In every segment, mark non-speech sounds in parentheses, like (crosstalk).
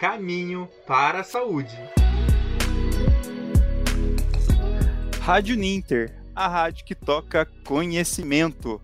Caminho para a Saúde. Rádio Ninter, a rádio que toca conhecimento.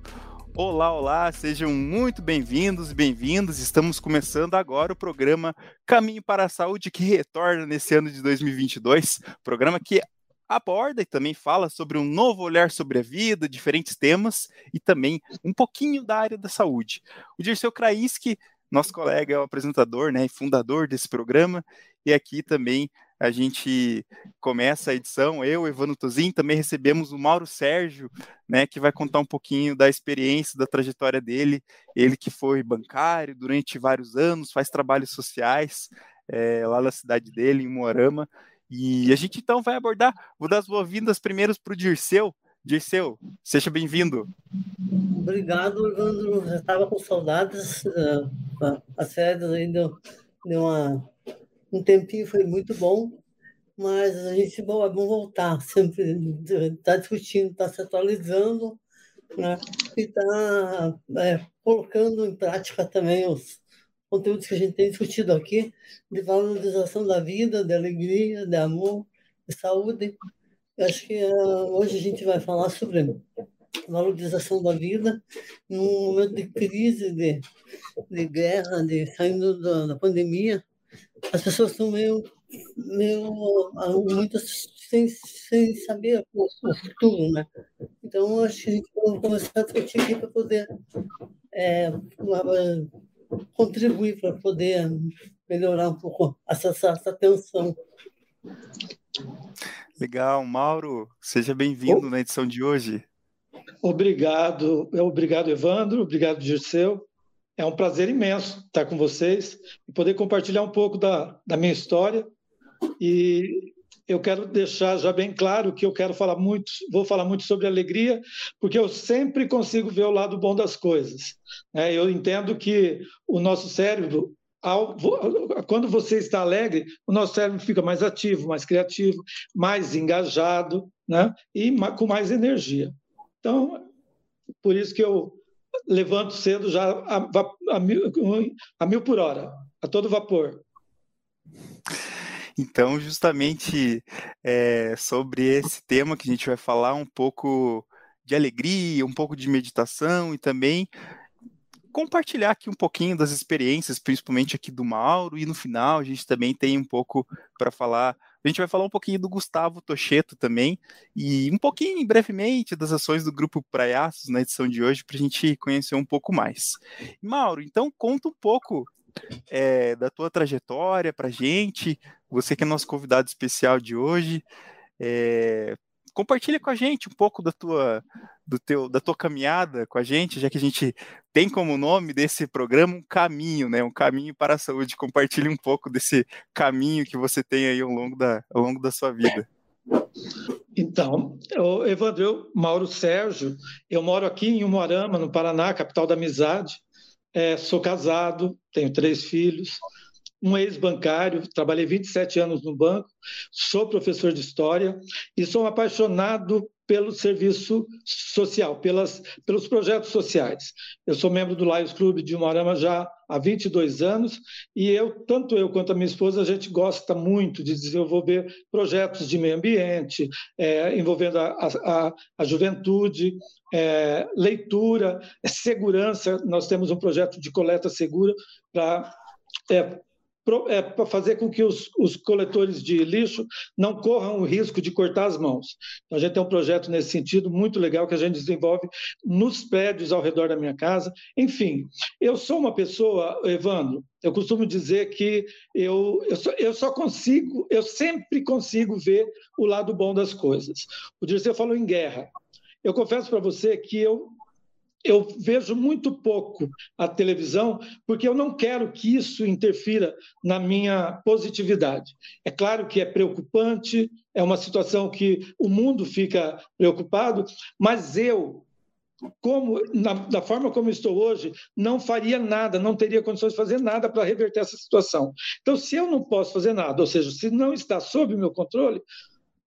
Olá, olá, sejam muito bem-vindos e bem-vindas. Estamos começando agora o programa Caminho para a Saúde, que retorna nesse ano de 2022. Programa que aborda e também fala sobre um novo olhar sobre a vida, diferentes temas e também um pouquinho da área da saúde. O Dirceu Krainski, nosso colega, é o apresentador né, e fundador desse programa, e aqui também a gente começa a edição, eu, Evandro Tozin, também recebemos o Mauro Sérgio, né, que vai contar um pouquinho da experiência, da trajetória dele, ele que foi bancário durante vários anos, faz trabalhos sociais é, lá na cidade dele, em Moarama, e a gente então vai abordar, vou dar as boas-vindas primeiro para o Dirceu. Dirceu, seja bem-vindo. Obrigado, Evandro. Já estava com saudades. Uh, as férias deu, deu uma, um tempinho, foi muito bom. Mas a gente bom, é bom voltar, sempre está discutindo, está se atualizando né? e está é, colocando em prática também os, conteúdos que a gente tem discutido aqui, de valorização da vida, de alegria, de amor, de saúde. Acho que uh, hoje a gente vai falar sobre valorização da vida num momento de crise, de, de guerra, de saindo da, da pandemia. As pessoas estão meio, meio muitas sem, sem saber o, o futuro, né? Então, acho que a gente vai começar a discutir aqui para poder é, contribuir para poder melhorar um pouco essa, essa tensão. Legal, Mauro, seja bem-vindo na edição de hoje. Obrigado, obrigado Evandro, obrigado Dirceu. É um prazer imenso estar com vocês e poder compartilhar um pouco da, da minha história e eu quero deixar já bem claro que eu quero falar muito, vou falar muito sobre alegria, porque eu sempre consigo ver o lado bom das coisas. Né? Eu entendo que o nosso cérebro, quando você está alegre, o nosso cérebro fica mais ativo, mais criativo, mais engajado né? e com mais energia. Então, por isso que eu levanto cedo já a, a, a, mil, a mil por hora, a todo vapor. Então, justamente é, sobre esse tema que a gente vai falar um pouco de alegria, um pouco de meditação e também compartilhar aqui um pouquinho das experiências, principalmente aqui do Mauro, e no final a gente também tem um pouco para falar. A gente vai falar um pouquinho do Gustavo Tocheto também, e um pouquinho, brevemente, das ações do Grupo Praiaços na edição de hoje, para a gente conhecer um pouco mais. Mauro, então conta um pouco é, da tua trajetória para gente, você que é nosso convidado especial de hoje. É, compartilha com a gente um pouco da tua, do teu, da tua caminhada com a gente, já que a gente tem como nome desse programa um caminho, né? Um caminho para a saúde. Compartilhe um pouco desse caminho que você tem aí ao longo da, ao longo da sua vida. Então, eu, Evandro, eu, Mauro Sérgio, eu moro aqui em Umuarama, no Paraná, capital da amizade. É, sou casado, tenho três filhos, um ex-bancário, trabalhei 27 anos no banco, sou professor de história e sou apaixonado pelo serviço social, pelas, pelos projetos sociais. Eu sou membro do Lions Club de Umarama já há 22 anos e eu, tanto eu quanto a minha esposa, a gente gosta muito de desenvolver projetos de meio ambiente, é, envolvendo a, a, a juventude, é, leitura, segurança. Nós temos um projeto de coleta segura para é, é, fazer com que os, os, coletores de lixo não corram o risco de cortar as mãos. Então, a gente tem um projeto nesse sentido muito legal que a gente desenvolve nos prédios ao redor da minha casa. Enfim, eu sou uma pessoa, Evandro, eu costumo dizer que eu, eu, só, eu só consigo, eu sempre consigo ver o lado bom das coisas. O Dirceu falou em guerra. Eu confesso para você que eu eu vejo muito pouco a televisão, porque eu não quero que isso interfira na minha positividade. É claro que é preocupante, é uma situação que o mundo fica preocupado, mas eu, como na, da forma como estou hoje, não faria nada, não teria condições de fazer nada para reverter essa situação. Então, se eu não posso fazer nada, ou seja, se não está sob meu controle,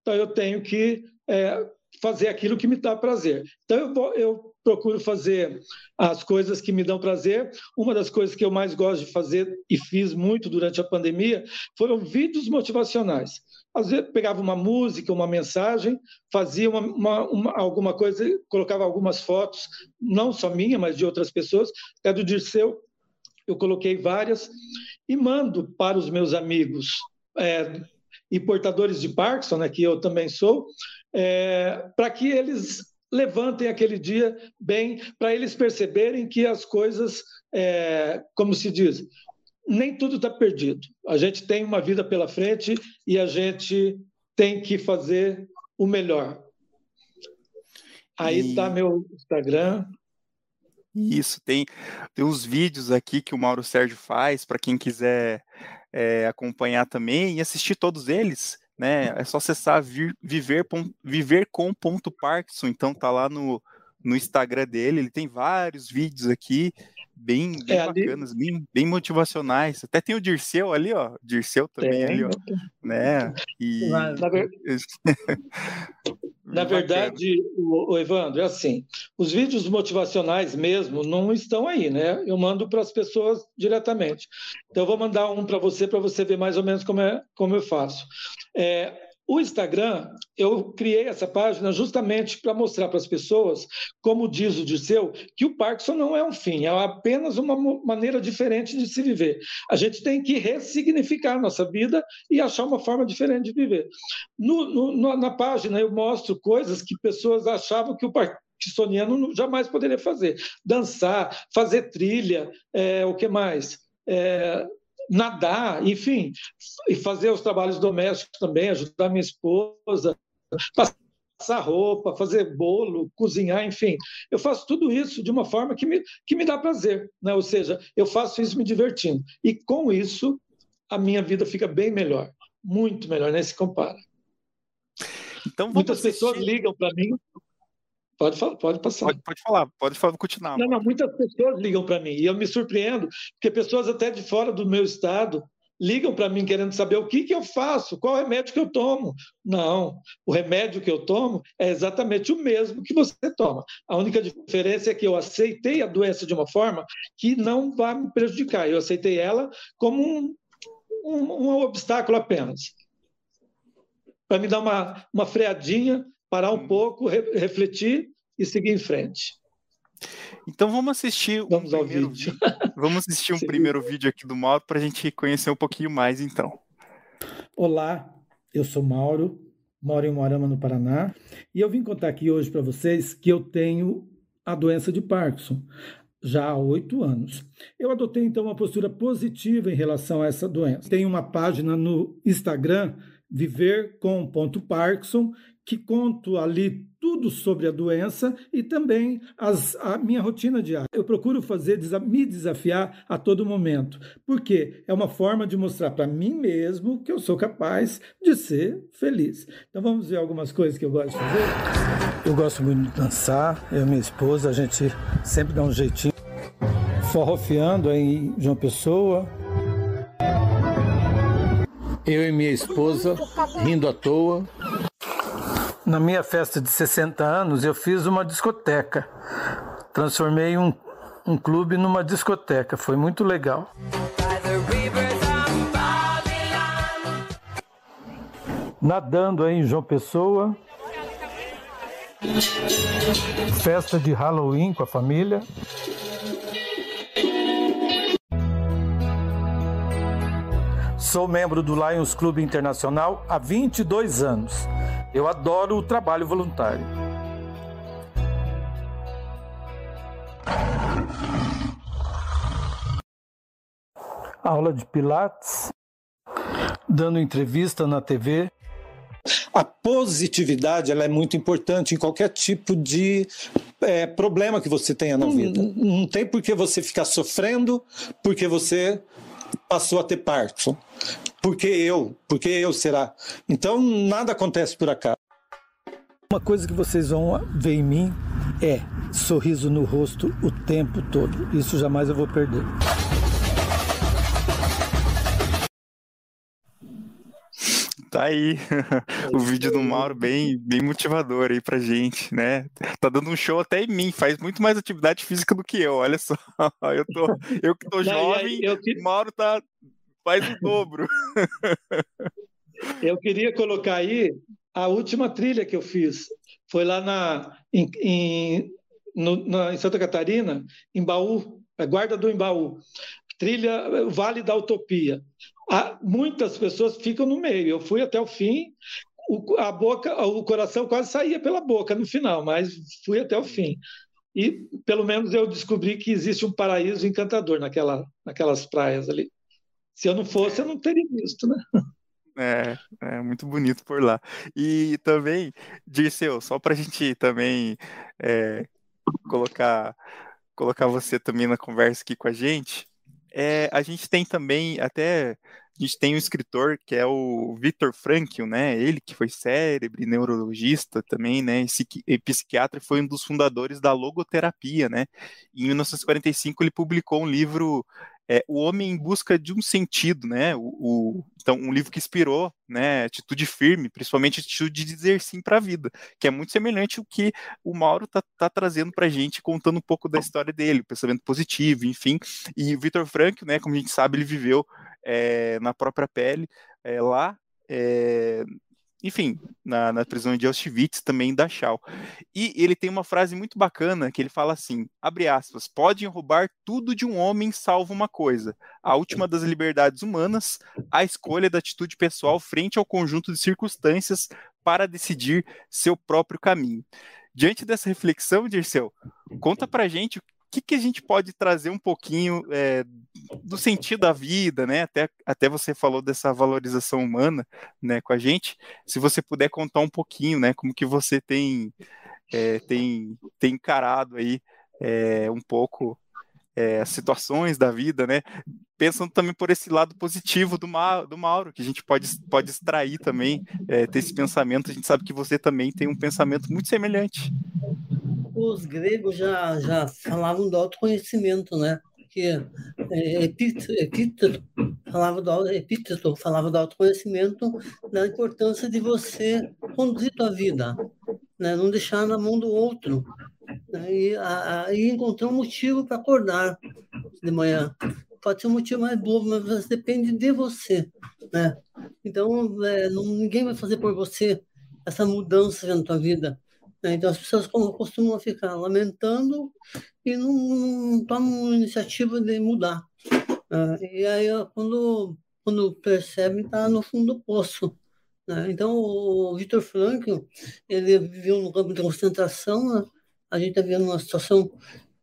então eu tenho que é, fazer aquilo que me dá prazer. Então, eu, eu procuro fazer as coisas que me dão prazer. Uma das coisas que eu mais gosto de fazer e fiz muito durante a pandemia foram vídeos motivacionais. Às vezes pegava uma música, uma mensagem, fazia uma, uma, uma, alguma coisa, colocava algumas fotos, não só minha, mas de outras pessoas, até do Dirceu, eu coloquei várias, e mando para os meus amigos é, e portadores de Parkinson, né, que eu também sou, é, para que eles levantem aquele dia bem, para eles perceberem que as coisas, é, como se diz, nem tudo está perdido. A gente tem uma vida pela frente e a gente tem que fazer o melhor. Aí está meu Instagram. Isso, tem, tem os vídeos aqui que o Mauro Sérgio faz para quem quiser é, acompanhar também e assistir todos eles né? É só acessar vir, viver, viver com ponto Parkinson, então tá lá no, no Instagram dele, ele tem vários vídeos aqui, bem, bem é, bacanas, ali... bem, bem motivacionais. Até tem o Dirceu ali, ó. Dirceu também ali, ó. Né? E... Na, na, ver... (laughs) na verdade, o, o, Evandro, é assim, os vídeos motivacionais mesmo não estão aí, né? Eu mando para as pessoas diretamente. Então, eu vou mandar um para você, para você ver mais ou menos como, é, como eu faço. É, o Instagram, eu criei essa página justamente para mostrar para as pessoas, como diz o Dirceu, que o Parkinson não é um fim, é apenas uma maneira diferente de se viver. A gente tem que ressignificar a nossa vida e achar uma forma diferente de viver. No, no, na página eu mostro coisas que pessoas achavam que o parkinsoniano jamais poderia fazer. Dançar, fazer trilha, é, o que mais? É, nadar, enfim, e fazer os trabalhos domésticos também, ajudar minha esposa, passar roupa, fazer bolo, cozinhar, enfim. Eu faço tudo isso de uma forma que me, que me dá prazer, né? ou seja, eu faço isso me divertindo. E com isso, a minha vida fica bem melhor, muito melhor, nem se compara. Então, Muitas assistir... pessoas ligam para mim Pode, falar, pode passar. Pode, pode falar, pode falar, continuar. Não, não, muitas pessoas ligam para mim e eu me surpreendo, porque pessoas até de fora do meu estado ligam para mim querendo saber o que, que eu faço, qual remédio que eu tomo. Não, o remédio que eu tomo é exatamente o mesmo que você toma. A única diferença é que eu aceitei a doença de uma forma que não vai me prejudicar. Eu aceitei ela como um, um, um obstáculo apenas. Para me dar uma, uma freadinha parar um hum. pouco, re refletir e seguir em frente. Então vamos assistir vamos um primeiro vídeo. vídeo. Vamos assistir um Sim. primeiro vídeo aqui do Mauro para a gente conhecer um pouquinho mais, então. Olá, eu sou Mauro, moro em Moarama, no Paraná, e eu vim contar aqui hoje para vocês que eu tenho a doença de Parkinson já há oito anos. Eu adotei então uma postura positiva em relação a essa doença. Tenho uma página no Instagram, viver com ponto Parkinson, que conto ali tudo sobre a doença e também as, a minha rotina diária. Eu procuro fazer me desafiar a todo momento, porque é uma forma de mostrar para mim mesmo que eu sou capaz de ser feliz. Então vamos ver algumas coisas que eu gosto de fazer. Eu gosto muito de dançar, eu e minha esposa, a gente sempre dá um jeitinho forrofiando em João Pessoa. Eu e minha esposa rindo à toa. Na minha festa de 60 anos, eu fiz uma discoteca. Transformei um, um clube numa discoteca. Foi muito legal. Nadando aí em João Pessoa. Festa de Halloween com a família. Sou membro do Lions Clube Internacional há 22 anos. Eu adoro o trabalho voluntário. Aula de Pilates, dando entrevista na TV. A positividade ela é muito importante em qualquer tipo de é, problema que você tenha na vida. Não, não tem por que você ficar sofrendo porque você passou a ter Parkinson. Por que eu? Por que eu será? Então nada acontece por acaso. Uma coisa que vocês vão ver em mim é sorriso no rosto o tempo todo. Isso jamais eu vou perder. Tá aí (laughs) o vídeo do Mauro bem, bem motivador aí pra gente, né? Tá dando um show até em mim, faz muito mais atividade física do que eu, olha só. (laughs) Eu, tô, eu que tô jovem, eu que... Mauro tá, faz o dobro. Eu queria colocar aí a última trilha que eu fiz. Foi lá na, em, em, no, na, em Santa Catarina, em Baú, Guarda do Embaú. Trilha Vale da Utopia muitas pessoas ficam no meio. Eu fui até o fim, o, a boca, o coração quase saía pela boca no final, mas fui até o fim. E pelo menos eu descobri que existe um paraíso encantador naquela, naquelas praias ali. Se eu não fosse, eu não teria visto, né? É, é muito bonito por lá. E também, Dirceu, só para a gente também é, colocar, colocar você também na conversa aqui com a gente, é, a gente tem também até a gente tem um escritor que é o Victor Frankl, né? Ele que foi cérebro, neurologista também, né? E psiquiatra, foi um dos fundadores da logoterapia, né? Em 1945 ele publicou um livro é, O Homem em Busca de um Sentido, né? O, o, então, um livro que inspirou, né? Atitude firme, principalmente atitude de dizer sim para a vida, que é muito semelhante ao que o Mauro tá, tá trazendo para a gente, contando um pouco da história dele, pensamento positivo, enfim. E o Victor Frankl, né? Como a gente sabe, ele viveu é, na própria pele é, lá é, enfim, na, na, prisão de Auschwitz, também da Schau. E ele tem uma frase muito bacana que ele fala assim: abre aspas, podem roubar tudo de um homem, salvo uma coisa, a última das liberdades humanas, a escolha da atitude pessoal frente ao conjunto de circunstâncias para decidir seu próprio caminho. Diante dessa reflexão, Dirceu, conta pra gente que, que a gente pode trazer um pouquinho é, do sentido da vida, né? Até, até você falou dessa valorização humana, né, com a gente. Se você puder contar um pouquinho, né, como que você tem é, tem, tem encarado aí é, um pouco é, as situações da vida, né? Pensando também por esse lado positivo do, Ma do Mauro, que a gente pode, pode extrair também, é, ter esse pensamento. A gente sabe que você também tem um pensamento muito semelhante os gregos já, já falavam do autoconhecimento, né? Que é, Epíteto falava do, Epíteto falava do autoconhecimento, da importância de você conduzir tua vida, né? não deixar na mão do outro. Né? E, a, a, e encontrar um motivo para acordar de manhã. Pode ser um motivo mais bobo, mas depende de você. Né? Então, é, não, ninguém vai fazer por você essa mudança na tua vida. Né? Então, as pessoas costumam ficar lamentando e não, não tomam iniciativa de mudar. Né? E aí, quando, quando percebem, está no fundo do poço. Né? Então, o Victor Frankl, ele viveu no campo de concentração, a gente está vendo uma situação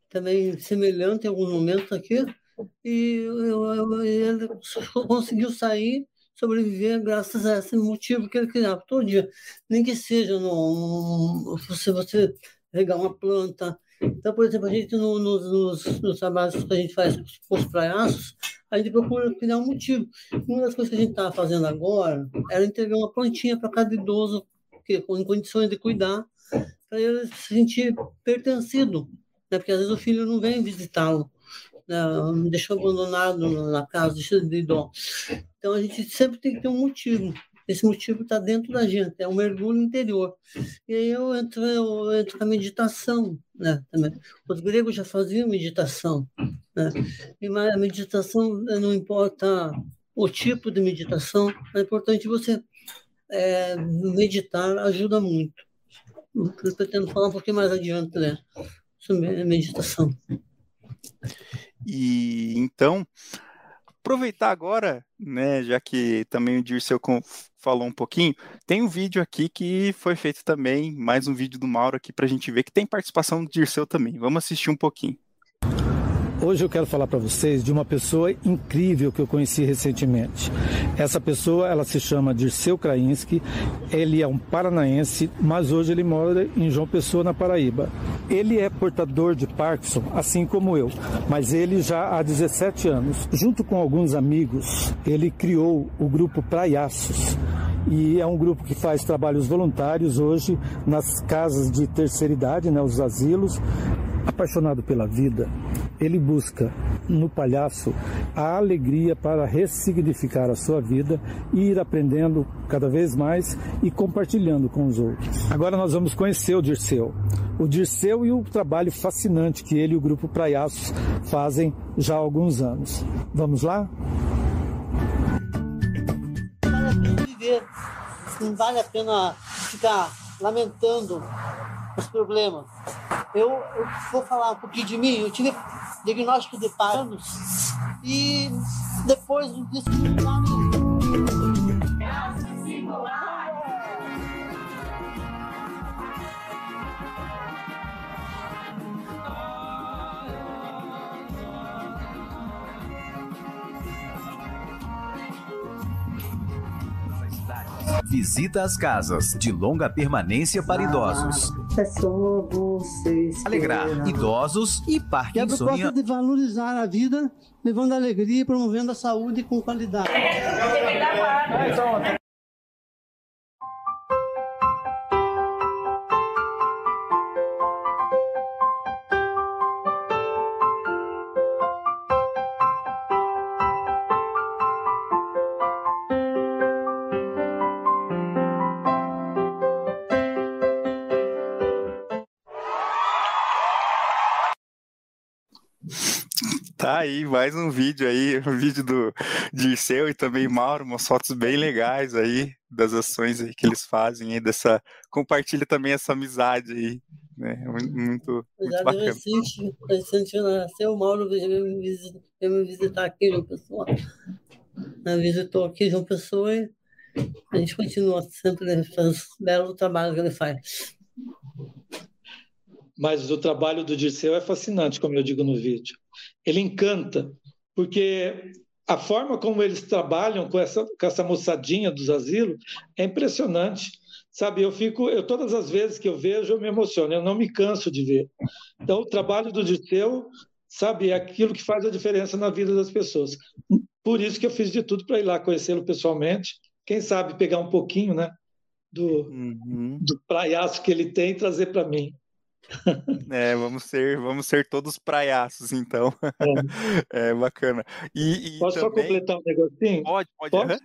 também semelhante em alguns momentos aqui, e ele conseguiu sair sobreviver graças a esse motivo que ele criava todo dia. Nem que seja no, se você regar uma planta. Então, por exemplo, a gente no, no, nos, nos trabalhos que a gente faz com os praiaços, a gente procura criar um motivo. Uma das coisas que a gente está fazendo agora era entregar uma plantinha para cada idoso que, em condições de cuidar, para ele se sentir pertencido. Né? Porque às vezes o filho não vem visitá-lo me deixou abandonado na casa, de dó. Então a gente sempre tem que ter um motivo. Esse motivo está dentro da gente, é um mergulho interior. E aí eu entro, eu entro na meditação, né? Também. Os gregos já faziam meditação, né? E a meditação não importa o tipo de meditação, é importante você é, meditar, ajuda muito. Eu pretendo falar um pouquinho mais adiante, né? Sobre meditação. E então, aproveitar agora, né, já que também o Dirceu falou um pouquinho, tem um vídeo aqui que foi feito também, mais um vídeo do Mauro aqui para a gente ver que tem participação do Dirceu também. Vamos assistir um pouquinho. Hoje eu quero falar para vocês de uma pessoa incrível que eu conheci recentemente. Essa pessoa, ela se chama Dirceu Krainski, ele é um paranaense, mas hoje ele mora em João Pessoa, na Paraíba. Ele é portador de Parkinson, assim como eu, mas ele já há 17 anos. Junto com alguns amigos, ele criou o grupo Praiaços, e é um grupo que faz trabalhos voluntários hoje nas casas de terceira idade, né, os asilos. Apaixonado pela vida, ele busca no palhaço a alegria para ressignificar a sua vida e ir aprendendo cada vez mais e compartilhando com os outros. Agora nós vamos conhecer o Dirceu. O Dirceu e o trabalho fascinante que ele e o grupo Praiaços fazem já há alguns anos. Vamos lá? Não vale a pena ficar lamentando os problemas. Eu, eu, vou falar um pouquinho de mim. Eu tive diagnóstico de Parkinson e depois disso Visita as casas de longa permanência para idosos. É só vocês. Alegrar idosos e Parque E a de valorizar a vida, levando alegria e promovendo a saúde com qualidade. Tá aí, mais um vídeo aí, (laughs) um vídeo do Dirceu e também Mauro, umas fotos bem legais aí das ações aí que eles fazem aí, dessa, compartilha também essa amizade aí, né, muito, muito, muito bacana. recente, recente nasceu, o Mauro veio me visi- veio me visitar aqui, João Pessoa. Né, Visitou aqui João Pessoa e a gente continua sempre fazendo o belo trabalho que ele faz. Mas o trabalho do Dirceu é fascinante, como eu digo no vídeo. Ele encanta, porque a forma como eles trabalham com essa, com essa moçadinha dos asilos é impressionante. Sabe, eu fico, eu todas as vezes que eu vejo, eu me emociono, eu não me canso de ver. Então, o trabalho do Dirceu, sabe, é aquilo que faz a diferença na vida das pessoas. Por isso que eu fiz de tudo para ir lá conhecê-lo pessoalmente. Quem sabe pegar um pouquinho, né, do, Uhum. do praiaço que ele tem e trazer para mim. É, vamos ser, vamos ser todos praiaços, então. (laughs) É, bacana. E, e Posso só também... completar um negocinho? Pode, pode. Pode? aham.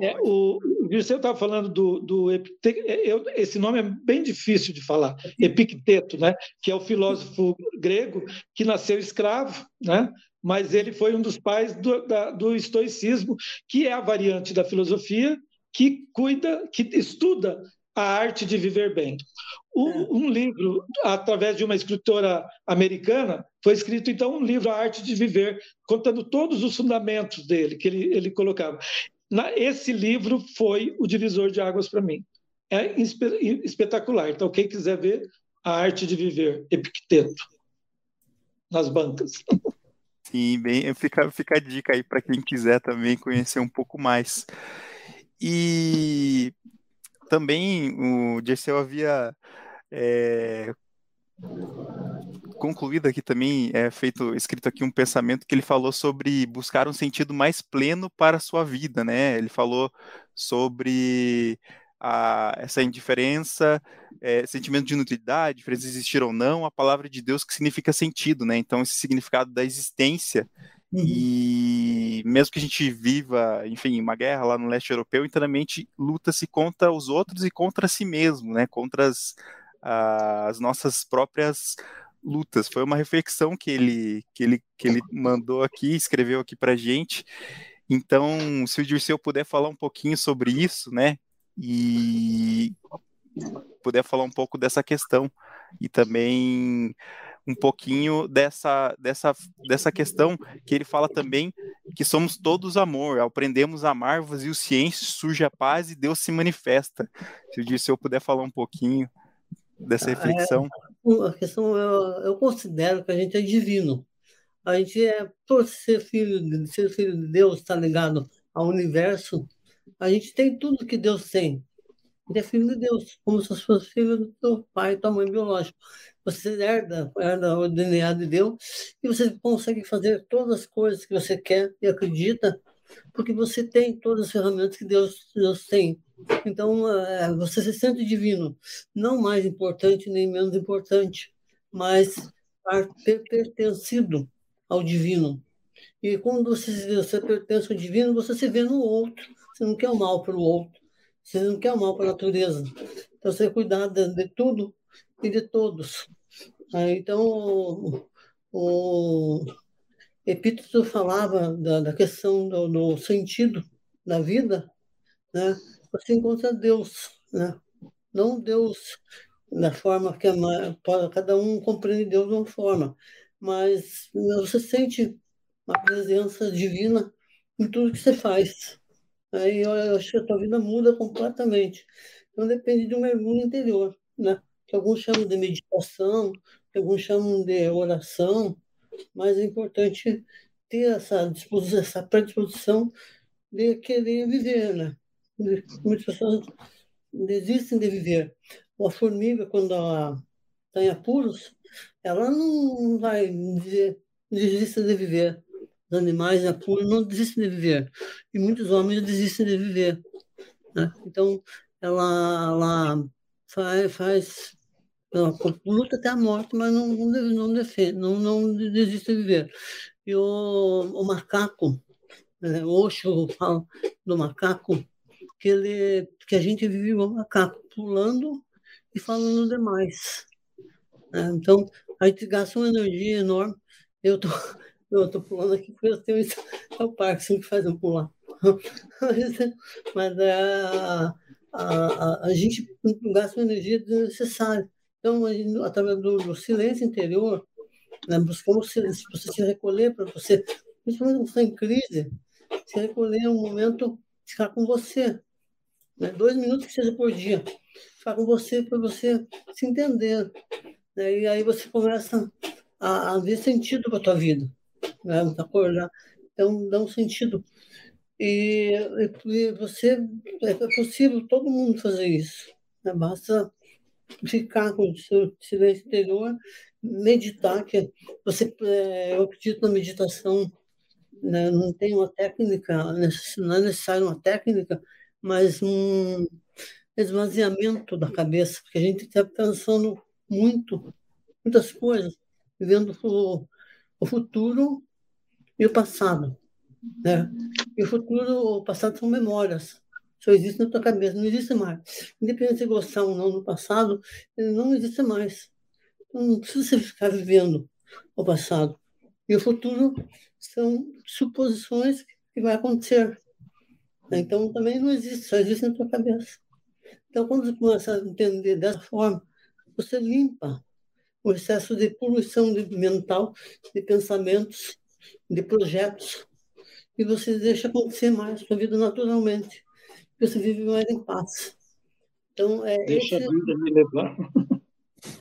É, o o Dirceu estava falando do, do Epicteto, eu- esse nome é bem difícil de falar, Epicteto, né? que é o filósofo grego que nasceu escravo, né? mas ele foi um dos pais do, da- do estoicismo, que é a variante da filosofia que cuida, que estuda a arte de viver bem. O- um livro, através de uma escritora americana, foi escrito então um livro, A Arte de Viver, contando todos os fundamentos dele, que ele, ele colocava. Na- esse livro foi o divisor de águas para mim. É espetacular. Então, quem quiser ver A Arte de Viver, Epicteto, nas bancas. Sim, bem, fica, fica a dica aí para quem quiser também conhecer um pouco mais. E também o Dirceu havia é, concluído aqui também, é feito, escrito aqui um pensamento que ele falou sobre buscar um sentido mais pleno para a sua vida, né? Ele falou sobre a, essa indiferença, é, sentimento de inutilidade, diferença existir ou não, a palavra de Deus que significa sentido, né? Então, esse significado da existência e mesmo que a gente viva, enfim, uma guerra lá no leste europeu, internamente luta-se contra os outros e contra si mesmo, né? Contra as, as nossas próprias lutas. Foi uma reflexão que ele, que ele, que ele mandou aqui, escreveu aqui pra gente. Então, se o Dirceu puder falar um pouquinho sobre isso, né? E puder falar um pouco dessa questão e também um pouquinho dessa, dessa, dessa questão que ele fala também que somos todos amor, aprendemos a amar, vazio ciência, surge a paz e Deus se manifesta. Se o Dirceu puder falar um pouquinho dessa reflexão. A questão, eu, eu considero que a gente é divino. A gente é, por ser filho, ser filho de Deus, está ligado ao universo, a gente tem tudo que Deus tem. Gente é filho de Deus, como se fosse filho do teu pai e tua mãe biológico. Você herda, herda o DNA de Deus e você consegue fazer todas as coisas que você quer e acredita, porque você tem todas as ferramentas que Deus, Deus tem. Então, eh, você se sente divino não mais importante nem menos importante, mas pertencido ao divino. E quando você, você pertence ao divino, você se vê no outro. Você não quer o mal para o outro. Você não quer o mal para a natureza. Então, você cuidar de, de tudo e de todos. Então, o, Epíteto falava da, da questão do, do, sentido da vida, né? Você encontra Deus, né? Não Deus da forma que a, cada um compreende Deus de uma forma, mas você sente uma presença divina em tudo que você faz. Aí eu acho que a tua vida muda completamente. Então depende de um mergulho interior, né? Que alguns chamam de meditação, que alguns chamam de oração, mas é importante ter essa disposição, essa predisposição de querer viver, né? Muitas pessoas desistem de viver. A formiga, quando ela está em apuros, ela não vai dizer desista de viver os animais apuros não desistem de viver. E muitos homens desistem de viver. Né? Então, ela, ela faz, faz luta até a morte, mas não, não, defende, não, não desiste de viver. E o, o macaco, né, Osho fala do macaco, que, ele, que a gente vive o macaco, pulando e falando demais. Né? Então, a gente gasta uma energia enorme. Eu tô, (laughs) eu tô pulando aqui porque eu tenho isso. É o Parkinson que faz eu pular. (laughs) Mas a, a, a, a gente gasta uma energia desnecessária. Então, através do, do silêncio interior, né, buscamos silêncio, você se recolher para você, principalmente quando você está em crise, se recolher é um momento ficar com você. Né? Dois minutos que seja por dia. Ficar com você para você se entender. Né? E aí você começa a, a ver sentido para a tua vida né? acordar. Então, dá um sentido. E, e você, é possível todo mundo fazer isso. Né? Basta ficar com o seu silêncio interior, meditar, que você, é, eu acredito na meditação, né? não tem uma técnica, não é necessário uma técnica, mas um esvaziamento da cabeça, porque a gente está pensando muito, muitas coisas, vivendo o, o futuro e o passado. Né? E o futuro, o passado são memórias. Só existe na tua cabeça, não existe mais. Independente de gostar ou não do passado, ele não existe mais. Então, não precisa ficar vivendo o passado. E o futuro são suposições que vai acontecer. Então, também não existe, só existe na tua cabeça. Então, quando você começa a entender dessa forma, você limpa o excesso de poluição mental, de pensamentos, de projetos, e você deixa acontecer mais sua vida naturalmente. Você vive mais em paz. Então, é, deixa esse... a vida me levar.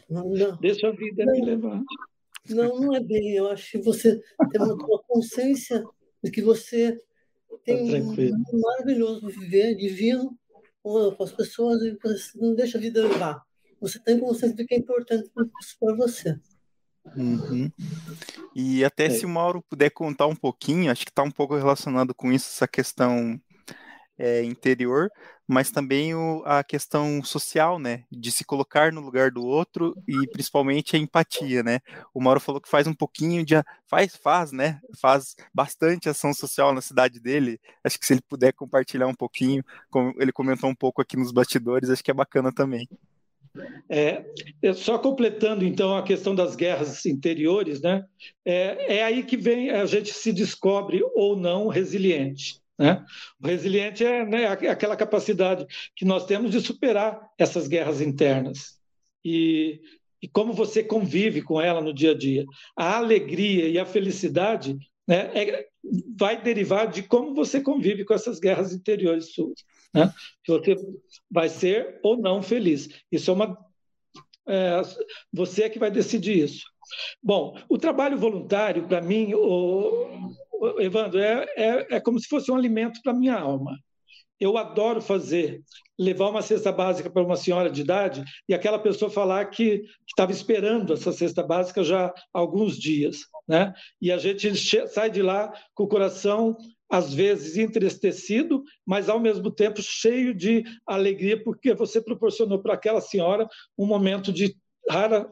Não, não. Deixa a vida não, me levar. Não, não é bem. Eu acho que você tem uma, uma consciência de que você tem tá um maravilhoso viver, divino, com as pessoas, e você não deixa a vida levar. Você tem consciência de que é importante para você. Uhum. E até é. se o Mauro puder contar um pouquinho, acho que está um pouco relacionado com isso, essa questão é, interior, mas também o, a questão social, né, de se colocar no lugar do outro e principalmente a empatia, né. O Mauro falou que faz um pouquinho de, faz, faz, né, faz bastante ação social na cidade dele. Acho que se ele puder compartilhar um pouquinho, como ele comentou um pouco aqui nos bastidores, acho que é bacana também. É, é, só completando então a questão das guerras interiores, né? É, é, aí que vem a gente se descobre ou não resiliente. Né? O resiliente é né, aquela capacidade que nós temos de superar essas guerras internas. E, e como você convive com ela no dia a dia. A alegria e a felicidade né, é, vai derivar de como você convive com essas guerras interiores suas. Né? Você vai ser ou não feliz. Isso é uma. É, você é que vai decidir isso. Bom, o trabalho voluntário, para mim, o, o Evandro, é, é, é como se fosse um alimento para minha alma. Eu adoro fazer, levar uma cesta básica para uma senhora de idade e aquela pessoa falar que estava esperando essa cesta básica já há alguns dias. Né? E a gente sai de lá com o coração às vezes entristecido, mas ao mesmo tempo cheio de alegria, porque você proporcionou para aquela senhora um momento de rara,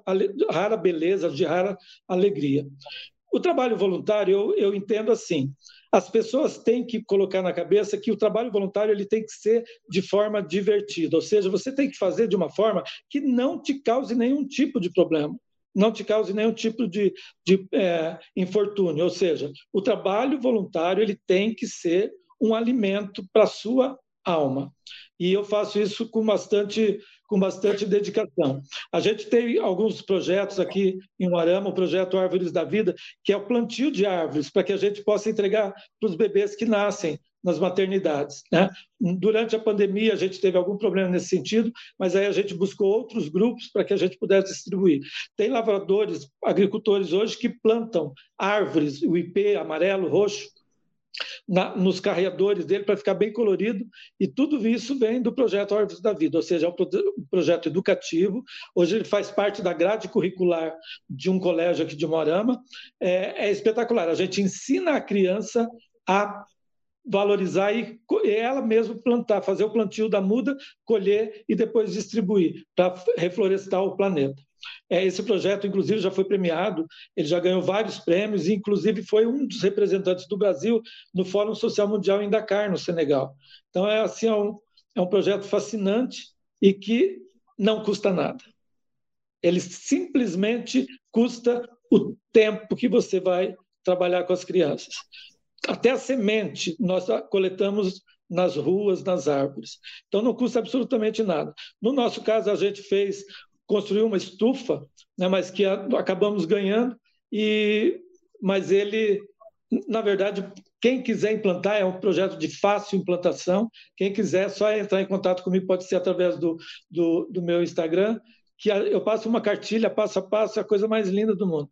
rara beleza, de rara alegria. o trabalho voluntário eu, eu entendo assim: as pessoas têm que colocar na cabeça que o trabalho voluntário ele tem que ser de forma divertida, ou seja, você tem que fazer de uma forma que não te cause nenhum tipo de problema não te cause nenhum tipo de, de é, infortúnio. Ou seja, o trabalho voluntário ele tem que ser um alimento para a sua alma. E eu faço isso com bastante com bastante dedicação. A gente tem alguns projetos aqui em Uarama, o projeto Árvores da Vida, que é o plantio de árvores, para que a gente possa entregar para os bebês que nascem nas maternidades. Né? Durante a pandemia, a gente teve algum problema nesse sentido, mas aí a gente buscou outros grupos para que a gente pudesse distribuir. Tem lavradores, agricultores hoje que plantam árvores, o IP amarelo, roxo, na, nos carreadores dele para ficar bem colorido, e tudo isso vem do projeto Árvores da Vida, ou seja, é um, pro, um projeto educativo. Hoje ele faz parte da grade curricular de um colégio aqui de Morama. É, é espetacular. A gente ensina a criança a valorizar e ela mesma plantar, fazer o plantio da muda, colher e depois distribuir para reflorestar o planeta. É, esse projeto, inclusive, já foi premiado, ele já ganhou vários prêmios, e, inclusive, foi um dos representantes do Brasil no Fórum Social Mundial em Dakar, no Senegal. Então, é, assim, é, um, é um projeto fascinante e que não custa nada. Ele simplesmente custa o tempo que você vai trabalhar com as crianças. Até a semente nós coletamos nas ruas, nas árvores. Então não custa absolutamente nada. No nosso caso, a gente fez construiu uma estufa, né, mas que a, acabamos ganhando, e, mas ele, na verdade, quem quiser implantar, é um projeto de fácil implantação, quem quiser, só entrar em contato comigo, pode ser através do, do, do meu Instagram, que eu passo uma cartilha passo a passo, é a coisa mais linda do mundo.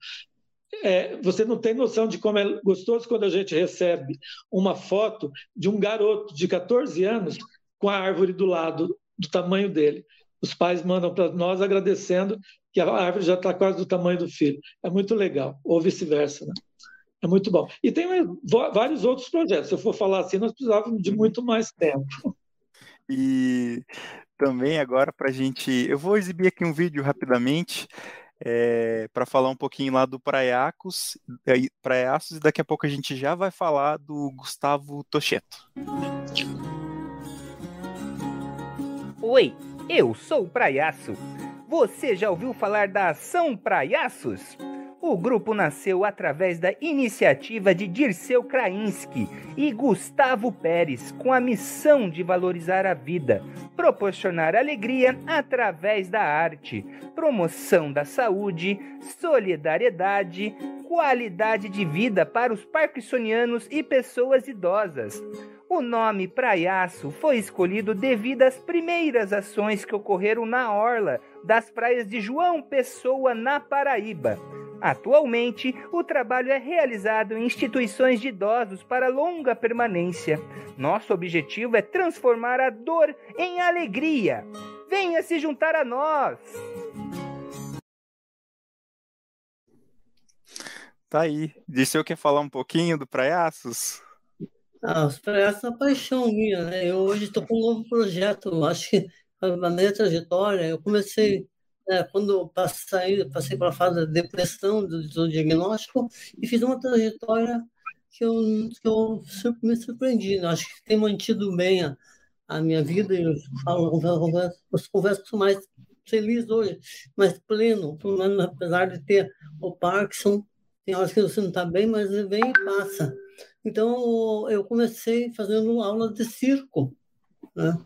É, você não tem noção de como é gostoso quando a gente recebe uma foto de um garoto de 14 anos com a árvore do lado, do tamanho dele os pais mandam para nós agradecendo que a árvore já está quase do tamanho do filho. É muito legal, ou vice-versa. Né? É muito bom. E tem vários outros projetos. Se eu for falar assim, nós precisávamos de muito mais tempo. E também agora para a gente. Eu vou exibir aqui um vídeo rapidamente. É, para falar um pouquinho lá do Praiacos, Praiaços, e daqui a pouco a gente já vai falar do Gustavo Tocheto. Oi, eu sou o Praiaço. Você já ouviu falar da Ação Praiaços? O grupo nasceu através da iniciativa de Dirceu Krainski e Gustavo Pérez, com a missão de valorizar a vida, proporcionar alegria através da arte, promoção da saúde, solidariedade, qualidade de vida para os parkinsonianos e pessoas idosas. O nome Praiaço foi escolhido devido às primeiras ações que ocorreram na orla das praias de João Pessoa, na Paraíba. Atualmente, o trabalho é realizado em instituições de idosos para longa permanência. Nosso objetivo é transformar a dor em alegria. Venha se juntar a nós! Tá aí. Disse eu quer falar um pouquinho do Praiaços? Ah, os projetos são paixão minha, né? Eu hoje estou com um novo projeto, acho que na minha trajetória, eu comecei, né, quando passei, passei pela fase da depressão, do, do, diagnóstico, e fiz uma trajetória que eu, que eu me surpreendi, né? Acho que tem mantido bem a, a minha vida, eu falo, converso, converso, mais feliz hoje, mais pleno, apesar de ter o Parkinson, tem horas que você não está bem, mas vem e passa. Então, eu comecei fazendo aula de circo. Né?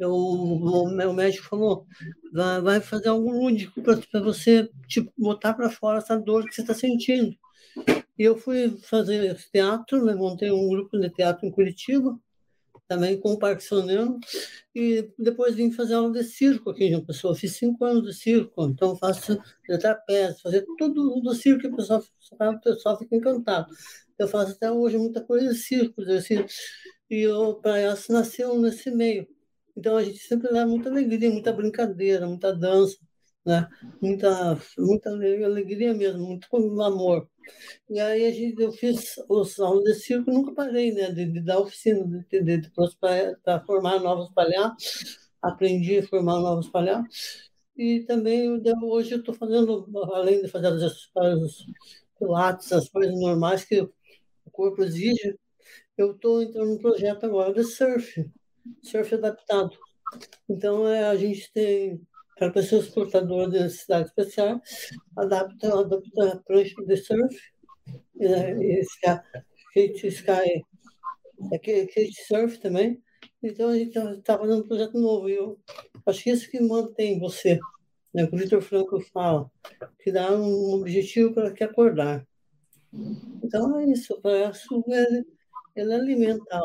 Eu, o meu médico falou: vai, vai fazer algo lúdico para você tipo, botar para fora essa dor que você está sentindo. E eu fui fazer teatro, né? montei um grupo de teatro em Curitiba, também com o Parkinsoniano, e depois vim fazer aula de circo aqui em João Pessoa. Fiz cinco anos de circo, então faço trapézio, fazer tudo do circo o pessoal, o pessoal fica encantado. Eu faço até hoje muita coisa de circo, assim, e o Praiaço nasceu nesse meio. Então a gente sempre dá muita alegria, muita brincadeira, muita dança, né? muita, muita alegria mesmo, muito amor. E aí a gente, eu fiz os aulas de circo, nunca parei né? de, de dar oficina de, de, de para formar novos palhaços. Aprendi a formar novos palhaços. E também hoje eu estou fazendo, além de fazer as, as pilates, as coisas normais que o corpo exige, eu estou entrando num projeto agora de surf, surf adaptado. Então, é, a gente tem, para pessoas portadoras de necessidades especiais, adapta, adapta a prancha de surf, e skate, sky, é, skate surf também. Então, a gente está tá fazendo um projeto novo. E eu acho que isso que mantém você, né? o Vitor Franco fala, que dá um objetivo para que acordar. Então, é isso. O palhaço, ele, ele alimenta.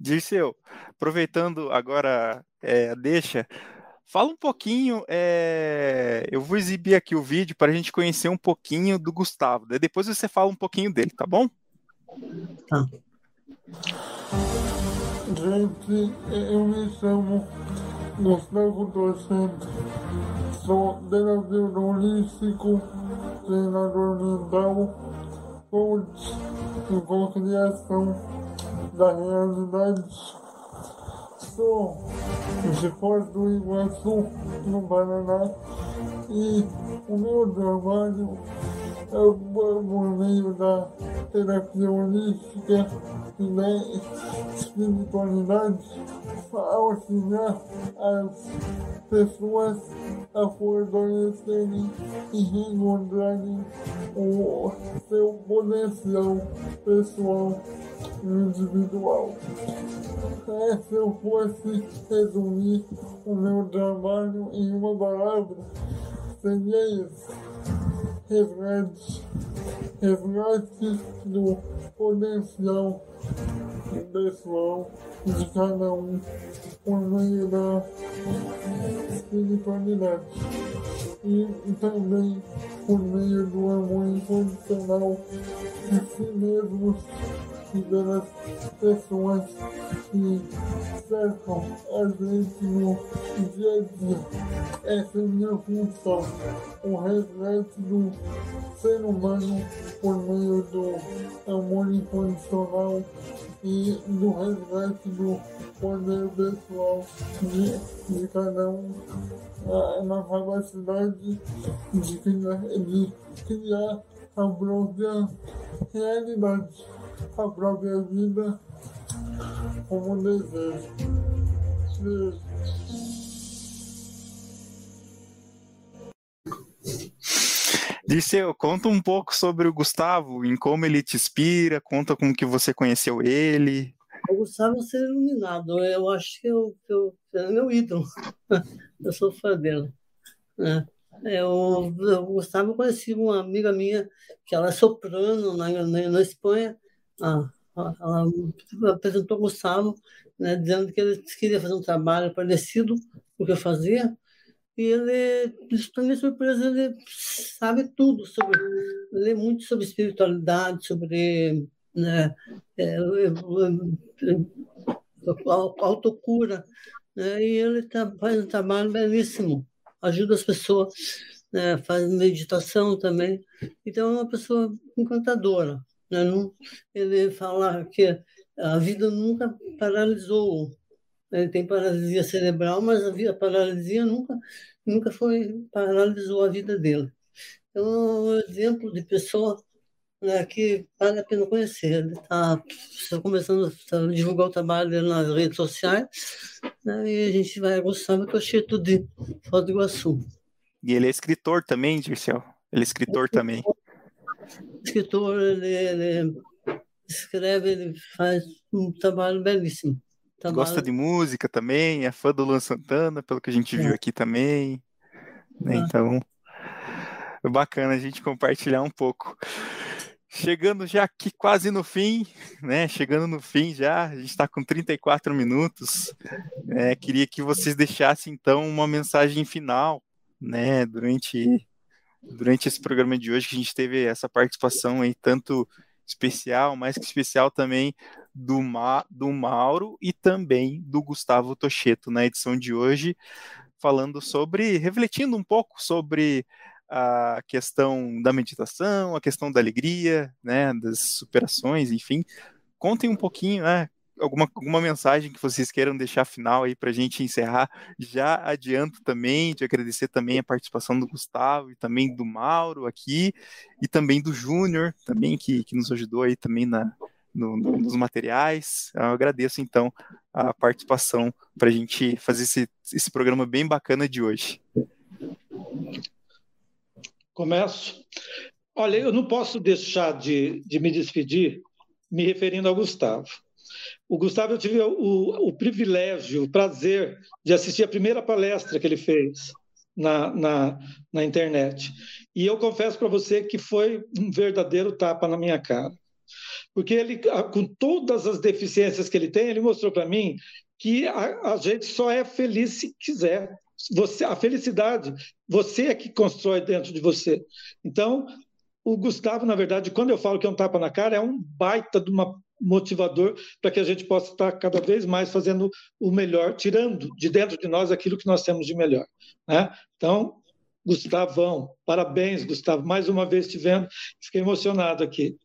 Dirceu, aproveitando agora é, deixa, fala um pouquinho. É, eu vou exibir aqui o vídeo para a gente conhecer um pouquinho do Gustavo. Daí depois você fala um pouquinho dele, tá bom? Tá. Gente, eu me chamo Gustavo Docente, sou terapeuta holístico, treinador mental, coach e co-criação da realidade. Sou de Foz do Iguaçu, no Paraná, e o meu trabalho é por meio da terapia holística e da espiritualidade. Auxiliar as pessoas a fortalecerem e reencontrarem o seu potencial pessoal individual. É, se eu fosse resumir o meu trabalho em uma palavra, seria isso. Resgate. Resgate do potencial pessoal de cada um por meio da espiritualidade e também por meio do amor incondicional de si mesmos e das pessoas que cercam a gente no dia a dia. Essa é minha função, o resgate do ser humano por meio do amor incondicional e do resgate do poder pessoal de, de cada um na capacidade de de criar a própria realidade, a própria vida como desejo. Dirceu, conta um pouco sobre o Gustavo, em como ele te inspira, conta como que você conheceu ele. O Gustavo é ser iluminado, eu acho que eu, eu, é meu ídolo, (laughs) eu sou fã dele. Né? Eu, eu, o Gustavo, eu conheci uma amiga minha, que ela é soprano na, na, na Espanha, ah, ela apresentou o Gustavo, né, dizendo que ele queria fazer um trabalho parecido com o que eu fazia, e ele, para minha surpresa, ele sabe tudo sobre, lê muito sobre espiritualidade, sobre né, é, autocura, né, e ele tá, faz um trabalho belíssimo, ajuda as pessoas, né, faz meditação também, então é uma pessoa encantadora. Né, não, ele fala que a vida nunca paralisou ele tem paralisia cerebral, mas a paralisia nunca, nunca foi paralisou a vida dele. Então, é um exemplo de pessoa né, que vale a pena conhecer. Ele está tá começando a divulgar o trabalho dele nas redes sociais né, e a gente vai gostar do Cochito de Foz do Iguaçu. E ele é escritor também, Dirceu? Ele é escritor é também. Escritor, ele, ele escreve, ele faz um trabalho belíssimo. Gosta de música também, é fã do Luan Santana, pelo que a gente é. viu aqui também. Né? Então, é bacana a gente compartilhar um pouco. Chegando já aqui quase no fim, né? Chegando no fim já, a gente está com 34 minutos. É, queria que vocês deixassem então uma mensagem final, né? Durante, durante esse programa de hoje, que a gente teve essa participação aí, tanto especial, mais que especial também do, Ma, do Mauro e também do Gustavo Tocheto na edição de hoje, falando sobre, refletindo um pouco sobre a questão da meditação, a questão da alegria, né, das superações, enfim. Contem um pouquinho, né, alguma, alguma mensagem que vocês queiram deixar final aí para a gente encerrar. Já adianto também de agradecer também a participação do Gustavo e também do Mauro aqui e também do Júnior também que, que nos ajudou aí também na, no, no, nos materiais. Eu agradeço então a participação para a gente fazer esse, esse programa bem bacana de hoje. Começo. Olha, eu não posso deixar de, de me despedir me referindo ao Gustavo. O Gustavo, eu tive o, o, privilégio, o prazer de assistir a primeira palestra que ele fez na, na, na internet. E eu confesso para você que foi um verdadeiro tapa na minha cara. Porque ele, com todas as deficiências que ele tem, ele mostrou para mim que a, a gente só é feliz se quiser. Você, a felicidade, você é que constrói dentro de você. Então, o Gustavo, na verdade, quando eu falo que é um tapa na cara, é um baita de uma motivador para que a gente possa estar cada vez mais fazendo o melhor, tirando de dentro de nós aquilo que nós temos de melhor. Né? Então, Gustavão, parabéns, Gustavo, mais uma vez te vendo, fiquei emocionado aqui.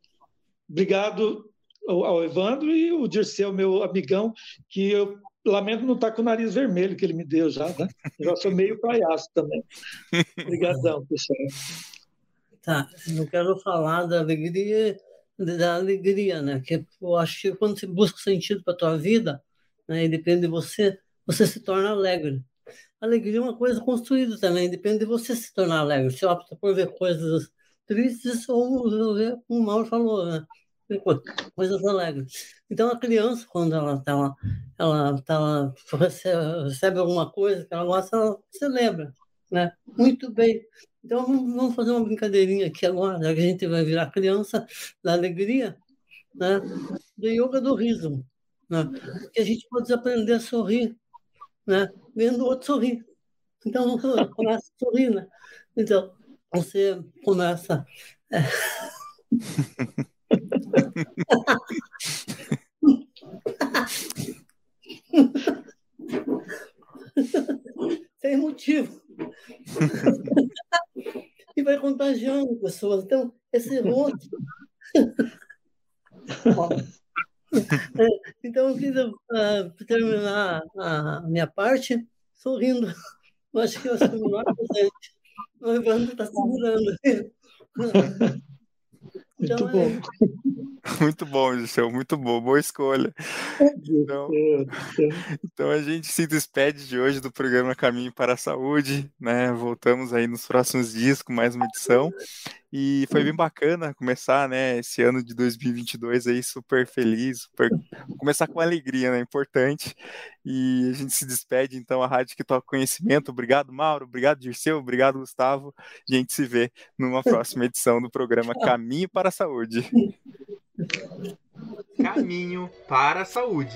Obrigado ao Evandro e o Dirceu, meu amigão, que eu lamento não estar com o nariz vermelho que ele me deu já, né? Eu já sou meio palhaço também. (laughs) Obrigadão, pessoal. Tá, eu quero falar da alegria, da alegria, né? Que eu acho que quando você busca sentido para a tua vida, né, e depende de você, você se torna alegre. Alegria é uma coisa construída também, depende de você se tornar alegre. Você opta por ver coisas tristes ou ver, o Mauro falou, né? coisas alegres. Então, a criança, quando ela, tá, ela, tá, recebe, recebe alguma coisa que ela gosta, ela celebra, né? Muito bem. Então, vamos fazer uma brincadeirinha aqui agora, já que a gente vai virar criança da alegria, né? Do yoga do riso, né? Que a gente pode aprender a sorrir, né? Vendo o outro sorrir. Então, começa a sorrir, né? Então, você começa... É... (laughs) Sem motivo contagiando pessoas. Então, esse rosto. (laughs) então, eu quis uh, terminar a minha parte sorrindo. Eu acho que eu sou o melhor presente. O Evandro está segurando. (laughs) Então, (laughs) muito bom. É... Muito bom, Gisele, muito bom, boa escolha. Então, então a gente se despede de hoje do programa Caminho para a Saúde, né? Voltamos aí nos próximos dias com mais uma edição. E foi bem bacana começar, né, esse ano de 2022 aí super feliz, super... começar com alegria, né, importante. E a gente se despede então a Rádio que toca conhecimento. Obrigado, Mauro, obrigado, Dirceu, obrigado, Gustavo. A gente se vê numa próxima edição do programa Caminho para a Saúde. Caminho para a Saúde.